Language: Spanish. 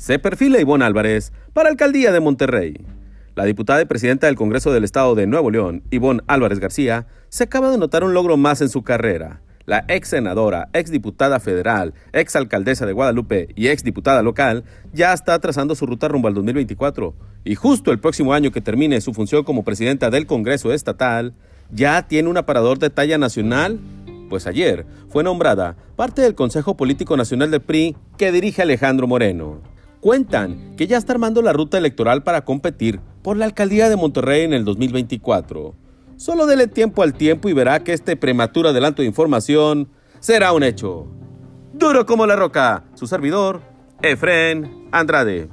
Se perfila Ivonne Álvarez para alcaldía de Monterrey. La diputada y presidenta del Congreso del Estado de Nuevo León, Ivonne Álvarez García, se acaba de notar un logro más en su carrera. La ex senadora, ex diputada federal, ex alcaldesa de Guadalupe y ex diputada local ya está trazando su ruta rumbo al 2024. Y justo el próximo año que termine su función como presidenta del Congreso Estatal, ya tiene un aparador de talla nacional pues ayer fue nombrada parte del Consejo Político Nacional del PRI que dirige Alejandro Moreno. Cuentan que ya está armando la ruta electoral para competir por la alcaldía de Monterrey en el 2024. Solo dele tiempo al tiempo y verá que este prematuro adelanto de información será un hecho. Duro como la roca, su servidor, Efren Andrade.